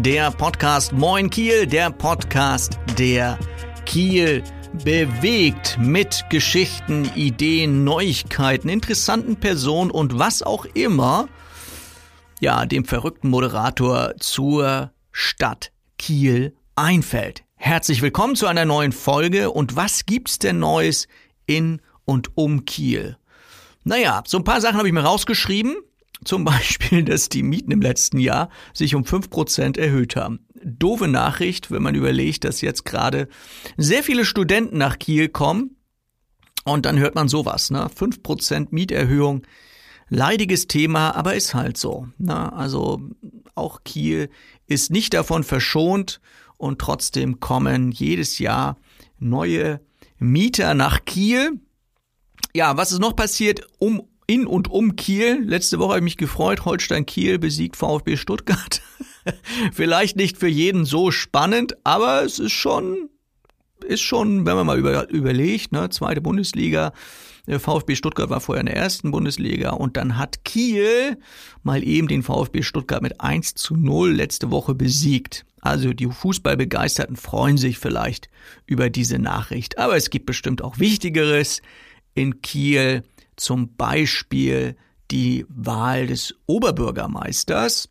der Podcast Moin Kiel, der Podcast, der Kiel bewegt mit Geschichten, Ideen, Neuigkeiten, interessanten Personen und was auch immer, ja, dem verrückten Moderator zur Stadt Kiel einfällt. Herzlich willkommen zu einer neuen Folge und was gibt's denn Neues in und um Kiel? Naja, so ein paar Sachen habe ich mir rausgeschrieben. Zum Beispiel, dass die Mieten im letzten Jahr sich um fünf Prozent erhöht haben. Doofe Nachricht, wenn man überlegt, dass jetzt gerade sehr viele Studenten nach Kiel kommen. Und dann hört man sowas, ne? Prozent Mieterhöhung. Leidiges Thema, aber ist halt so. Ne? Also auch Kiel ist nicht davon verschont und trotzdem kommen jedes Jahr neue Mieter nach Kiel. Ja, was ist noch passiert? Um in und um Kiel. Letzte Woche habe ich mich gefreut. Holstein Kiel besiegt VfB Stuttgart. Vielleicht nicht für jeden so spannend, aber es ist schon, ist schon, wenn man mal über, überlegt, ne, zweite Bundesliga. Der VfB Stuttgart war vorher in der ersten Bundesliga und dann hat Kiel mal eben den VfB Stuttgart mit 1 zu 0 letzte Woche besiegt. Also die Fußballbegeisterten freuen sich vielleicht über diese Nachricht. Aber es gibt bestimmt auch Wichtigeres in Kiel zum Beispiel die Wahl des Oberbürgermeisters.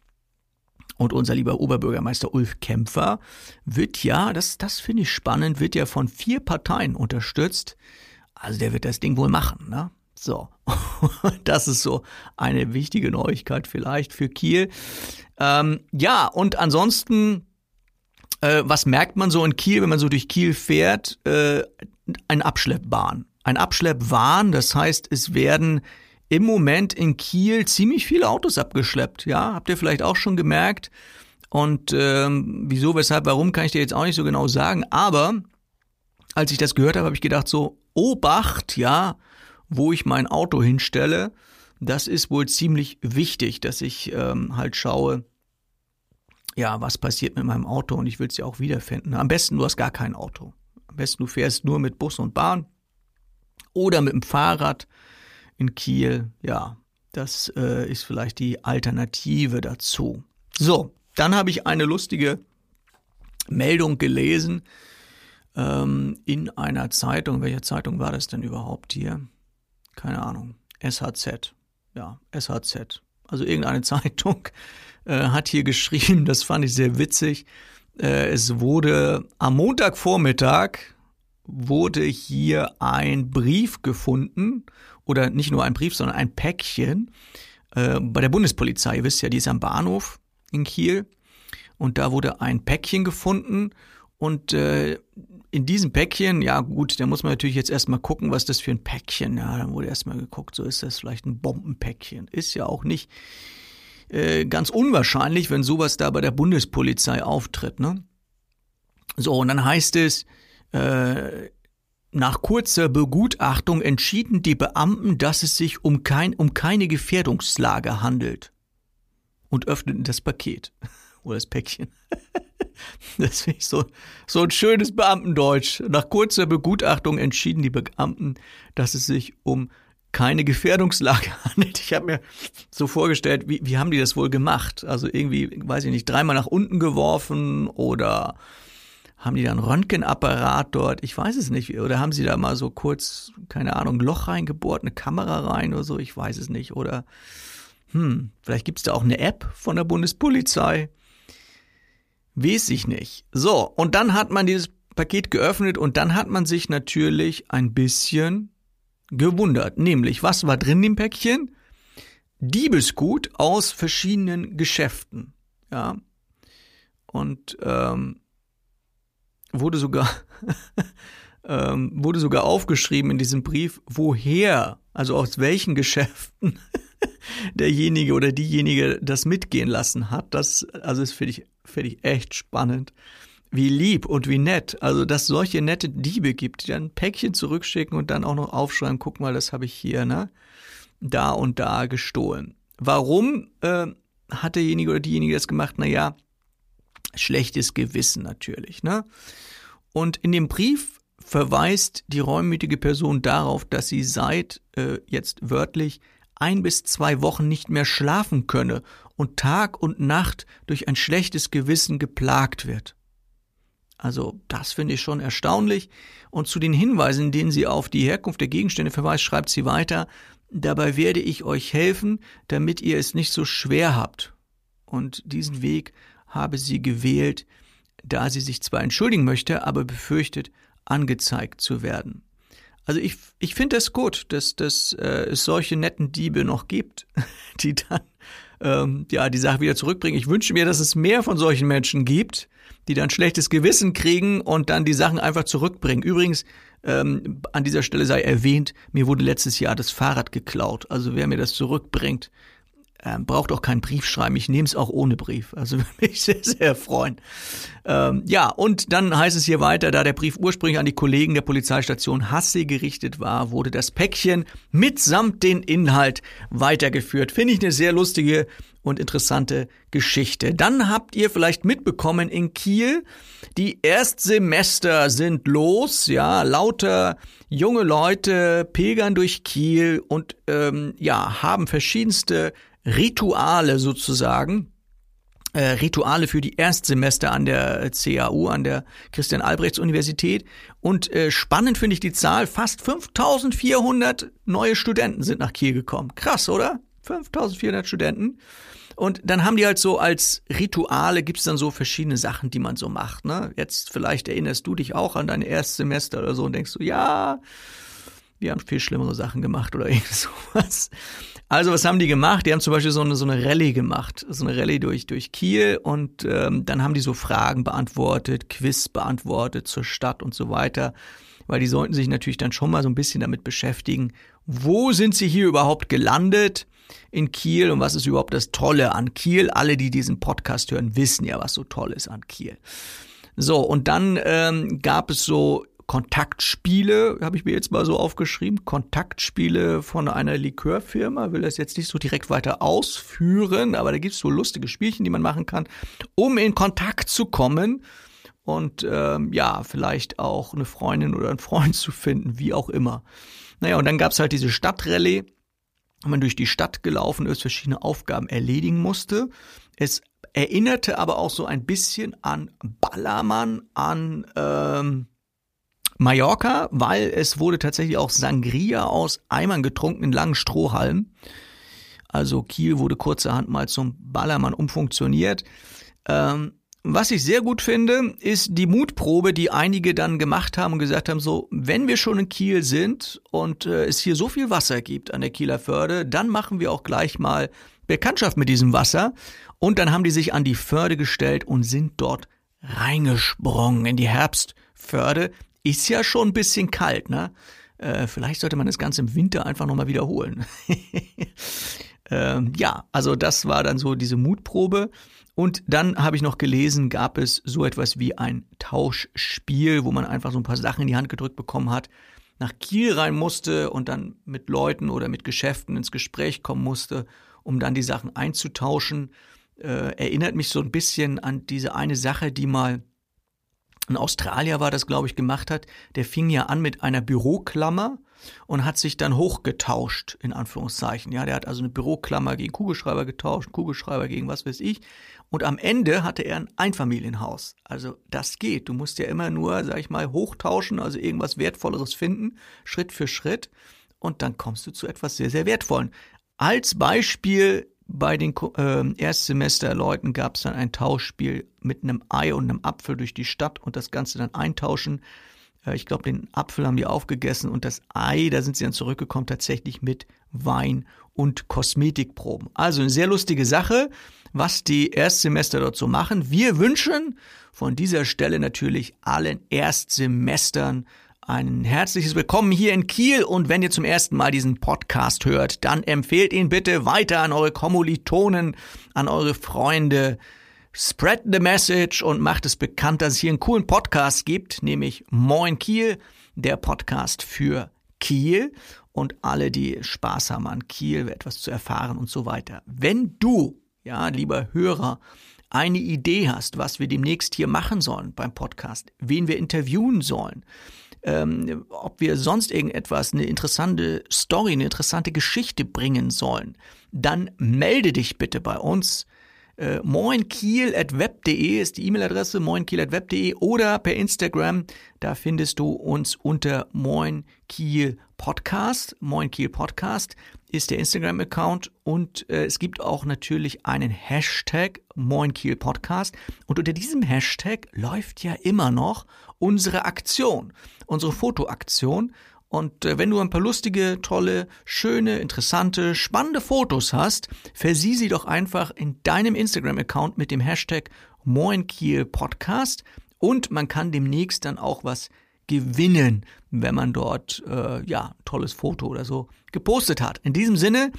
Und unser lieber Oberbürgermeister Ulf Kämpfer wird ja, das, das finde ich spannend, wird ja von vier Parteien unterstützt. Also der wird das Ding wohl machen, ne? So, das ist so eine wichtige Neuigkeit vielleicht für Kiel. Ähm, ja, und ansonsten, äh, was merkt man so in Kiel, wenn man so durch Kiel fährt? Äh, ein Abschleppbahn ein Abschleppwahn. Das heißt, es werden im Moment in Kiel ziemlich viele Autos abgeschleppt. Ja, habt ihr vielleicht auch schon gemerkt. Und ähm, wieso, weshalb, warum, kann ich dir jetzt auch nicht so genau sagen. Aber als ich das gehört habe, habe ich gedacht so, Obacht, ja, wo ich mein Auto hinstelle. Das ist wohl ziemlich wichtig, dass ich ähm, halt schaue, ja, was passiert mit meinem Auto und ich will es ja auch wiederfinden. Am besten du hast gar kein Auto. Am besten du fährst nur mit Bus und Bahn oder mit dem Fahrrad in Kiel. Ja, das äh, ist vielleicht die Alternative dazu. So, dann habe ich eine lustige Meldung gelesen ähm, in einer Zeitung. Welche Zeitung war das denn überhaupt hier? Keine Ahnung. SHZ. Ja, SHZ. Also irgendeine Zeitung äh, hat hier geschrieben, das fand ich sehr witzig. Äh, es wurde am Montagvormittag wurde hier ein Brief gefunden, oder nicht nur ein Brief, sondern ein Päckchen äh, bei der Bundespolizei. Ihr wisst ja, die ist am Bahnhof in Kiel. Und da wurde ein Päckchen gefunden. Und äh, in diesem Päckchen, ja gut, da muss man natürlich jetzt erstmal gucken, was das für ein Päckchen. Ja, dann wurde erstmal geguckt, so ist das vielleicht ein Bombenpäckchen. Ist ja auch nicht äh, ganz unwahrscheinlich, wenn sowas da bei der Bundespolizei auftritt. Ne? So, und dann heißt es, äh, nach kurzer Begutachtung entschieden die Beamten, dass es sich um, kein, um keine Gefährdungslage handelt und öffneten das Paket oder das Päckchen. Das finde ich so, so ein schönes Beamtendeutsch. Nach kurzer Begutachtung entschieden die Beamten, dass es sich um keine Gefährdungslage handelt. Ich habe mir so vorgestellt, wie, wie haben die das wohl gemacht? Also irgendwie, weiß ich nicht, dreimal nach unten geworfen oder haben die da einen Röntgenapparat dort? Ich weiß es nicht. Oder haben sie da mal so kurz, keine Ahnung, ein Loch reingebohrt, eine Kamera rein oder so? Ich weiß es nicht. Oder hm, vielleicht gibt's da auch eine App von der Bundespolizei. Weiß ich nicht. So, und dann hat man dieses Paket geöffnet und dann hat man sich natürlich ein bisschen gewundert. Nämlich, was war drin im Päckchen? Diebesgut aus verschiedenen Geschäften. Ja. Und ähm, wurde sogar, ähm, wurde sogar aufgeschrieben in diesem Brief, woher, also aus welchen Geschäften derjenige oder diejenige das mitgehen lassen hat. Das, also das finde ich, finde ich echt spannend. Wie lieb und wie nett. Also, dass solche nette Diebe gibt, die dann ein Päckchen zurückschicken und dann auch noch aufschreiben, guck mal, das habe ich hier, ne? Da und da gestohlen. Warum äh, hat derjenige oder diejenige das gemacht? Naja, Schlechtes Gewissen natürlich. Ne? Und in dem Brief verweist die reumütige Person darauf, dass sie seit äh, jetzt wörtlich ein bis zwei Wochen nicht mehr schlafen könne und Tag und Nacht durch ein schlechtes Gewissen geplagt wird. Also das finde ich schon erstaunlich. Und zu den Hinweisen, in denen sie auf die Herkunft der Gegenstände verweist, schreibt sie weiter, dabei werde ich euch helfen, damit ihr es nicht so schwer habt. Und diesen Weg habe sie gewählt, da sie sich zwar entschuldigen möchte, aber befürchtet, angezeigt zu werden. Also ich, ich finde es das gut, dass, dass äh, es solche netten Diebe noch gibt, die dann ähm, ja die Sache wieder zurückbringen. Ich wünsche mir, dass es mehr von solchen Menschen gibt, die dann schlechtes Gewissen kriegen und dann die Sachen einfach zurückbringen. Übrigens, ähm, an dieser Stelle sei erwähnt, mir wurde letztes Jahr das Fahrrad geklaut. Also wer mir das zurückbringt, ähm, braucht auch keinen Brief schreiben. Ich nehme es auch ohne Brief. Also würde mich sehr, sehr freuen. Ähm, ja, und dann heißt es hier weiter, da der Brief ursprünglich an die Kollegen der Polizeistation Hasse gerichtet war, wurde das Päckchen mitsamt den Inhalt weitergeführt. Finde ich eine sehr lustige und interessante Geschichte. Dann habt ihr vielleicht mitbekommen in Kiel, die Erstsemester sind los, ja, lauter junge Leute pilgern durch Kiel und ähm, ja, haben verschiedenste Rituale sozusagen. Äh, Rituale für die Erstsemester an der CAU, an der Christian Albrechts Universität. Und äh, spannend finde ich die Zahl, fast 5400 neue Studenten sind nach Kiel gekommen. Krass, oder? 5400 Studenten. Und dann haben die halt so als Rituale gibt's dann so verschiedene Sachen, die man so macht. Ne? Jetzt vielleicht erinnerst du dich auch an dein Erstsemester oder so und denkst so, ja, wir haben viel schlimmere Sachen gemacht oder irgend sowas. Also was haben die gemacht? Die haben zum Beispiel so eine, so eine Rallye gemacht, so eine Rallye durch, durch Kiel und ähm, dann haben die so Fragen beantwortet, Quiz beantwortet zur Stadt und so weiter, weil die sollten sich natürlich dann schon mal so ein bisschen damit beschäftigen, wo sind sie hier überhaupt gelandet in Kiel und was ist überhaupt das Tolle an Kiel? Alle, die diesen Podcast hören, wissen ja, was so toll ist an Kiel. So, und dann ähm, gab es so Kontaktspiele, habe ich mir jetzt mal so aufgeschrieben, Kontaktspiele von einer Likörfirma, will das jetzt nicht so direkt weiter ausführen, aber da gibt es so lustige Spielchen, die man machen kann, um in Kontakt zu kommen und ähm, ja, vielleicht auch eine Freundin oder einen Freund zu finden, wie auch immer. Naja, und dann gab es halt diese Stadtrallye, wo man durch die Stadt gelaufen ist, verschiedene Aufgaben erledigen musste. Es erinnerte aber auch so ein bisschen an Ballermann, an ähm, Mallorca, weil es wurde tatsächlich auch Sangria aus Eimern getrunken in langen Strohhalmen. Also Kiel wurde kurzerhand mal zum Ballermann umfunktioniert. Ähm, was ich sehr gut finde, ist die Mutprobe, die einige dann gemacht haben und gesagt haben, so, wenn wir schon in Kiel sind und äh, es hier so viel Wasser gibt an der Kieler Förde, dann machen wir auch gleich mal Bekanntschaft mit diesem Wasser. Und dann haben die sich an die Förde gestellt und sind dort reingesprungen in die Herbstförde ist ja schon ein bisschen kalt, ne? Äh, vielleicht sollte man das Ganze im Winter einfach nochmal wiederholen. ähm, ja, also das war dann so diese Mutprobe. Und dann habe ich noch gelesen, gab es so etwas wie ein Tauschspiel, wo man einfach so ein paar Sachen in die Hand gedrückt bekommen hat, nach Kiel rein musste und dann mit Leuten oder mit Geschäften ins Gespräch kommen musste, um dann die Sachen einzutauschen. Äh, erinnert mich so ein bisschen an diese eine Sache, die mal ein Australier war das, glaube ich, gemacht hat, der fing ja an mit einer Büroklammer und hat sich dann hochgetauscht, in Anführungszeichen. Ja, der hat also eine Büroklammer gegen Kugelschreiber getauscht, Kugelschreiber gegen was weiß ich. Und am Ende hatte er ein Einfamilienhaus. Also das geht. Du musst ja immer nur, sag ich mal, hochtauschen, also irgendwas Wertvolleres finden, Schritt für Schritt. Und dann kommst du zu etwas sehr, sehr Wertvollen. Als Beispiel bei den äh, Erstsemesterleuten gab es dann ein Tauschspiel mit einem Ei und einem Apfel durch die Stadt und das Ganze dann eintauschen. Äh, ich glaube, den Apfel haben die aufgegessen und das Ei, da sind sie dann zurückgekommen, tatsächlich mit Wein und Kosmetikproben. Also eine sehr lustige Sache, was die Erstsemester dort so machen. Wir wünschen von dieser Stelle natürlich allen Erstsemestern ein herzliches Willkommen hier in Kiel und wenn ihr zum ersten Mal diesen Podcast hört, dann empfehlt ihn bitte weiter an eure Kommilitonen, an eure Freunde. Spread the message und macht es bekannt, dass es hier einen coolen Podcast gibt, nämlich Moin Kiel, der Podcast für Kiel und alle, die Spaß haben an Kiel, etwas zu erfahren und so weiter. Wenn du, ja, lieber Hörer, eine Idee hast, was wir demnächst hier machen sollen beim Podcast, wen wir interviewen sollen, ähm, ob wir sonst irgendetwas, eine interessante Story, eine interessante Geschichte bringen sollen, dann melde dich bitte bei uns. Äh, moinkiel.web.de ist die E-Mail-Adresse, moinkiel.web.de oder per Instagram, da findest du uns unter moinkiel Podcast, moinkiel Podcast ist der Instagram-Account und äh, es gibt auch natürlich einen Hashtag moinkiel Podcast und unter diesem Hashtag läuft ja immer noch unsere Aktion, unsere Fotoaktion und äh, wenn du ein paar lustige, tolle, schöne, interessante, spannende Fotos hast, versieh sie doch einfach in deinem Instagram-Account mit dem Hashtag MoinKielPodcast und man kann demnächst dann auch was gewinnen, wenn man dort äh, ja tolles Foto oder so gepostet hat. In diesem Sinne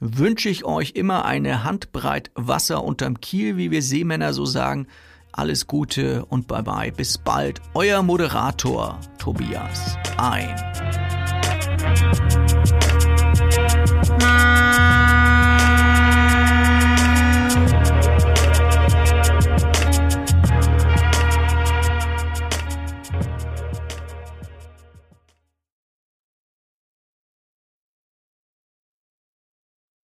wünsche ich euch immer eine Handbreit Wasser unterm Kiel, wie wir Seemänner so sagen. Alles Gute und bye bye. Bis bald. Euer Moderator Tobias ein.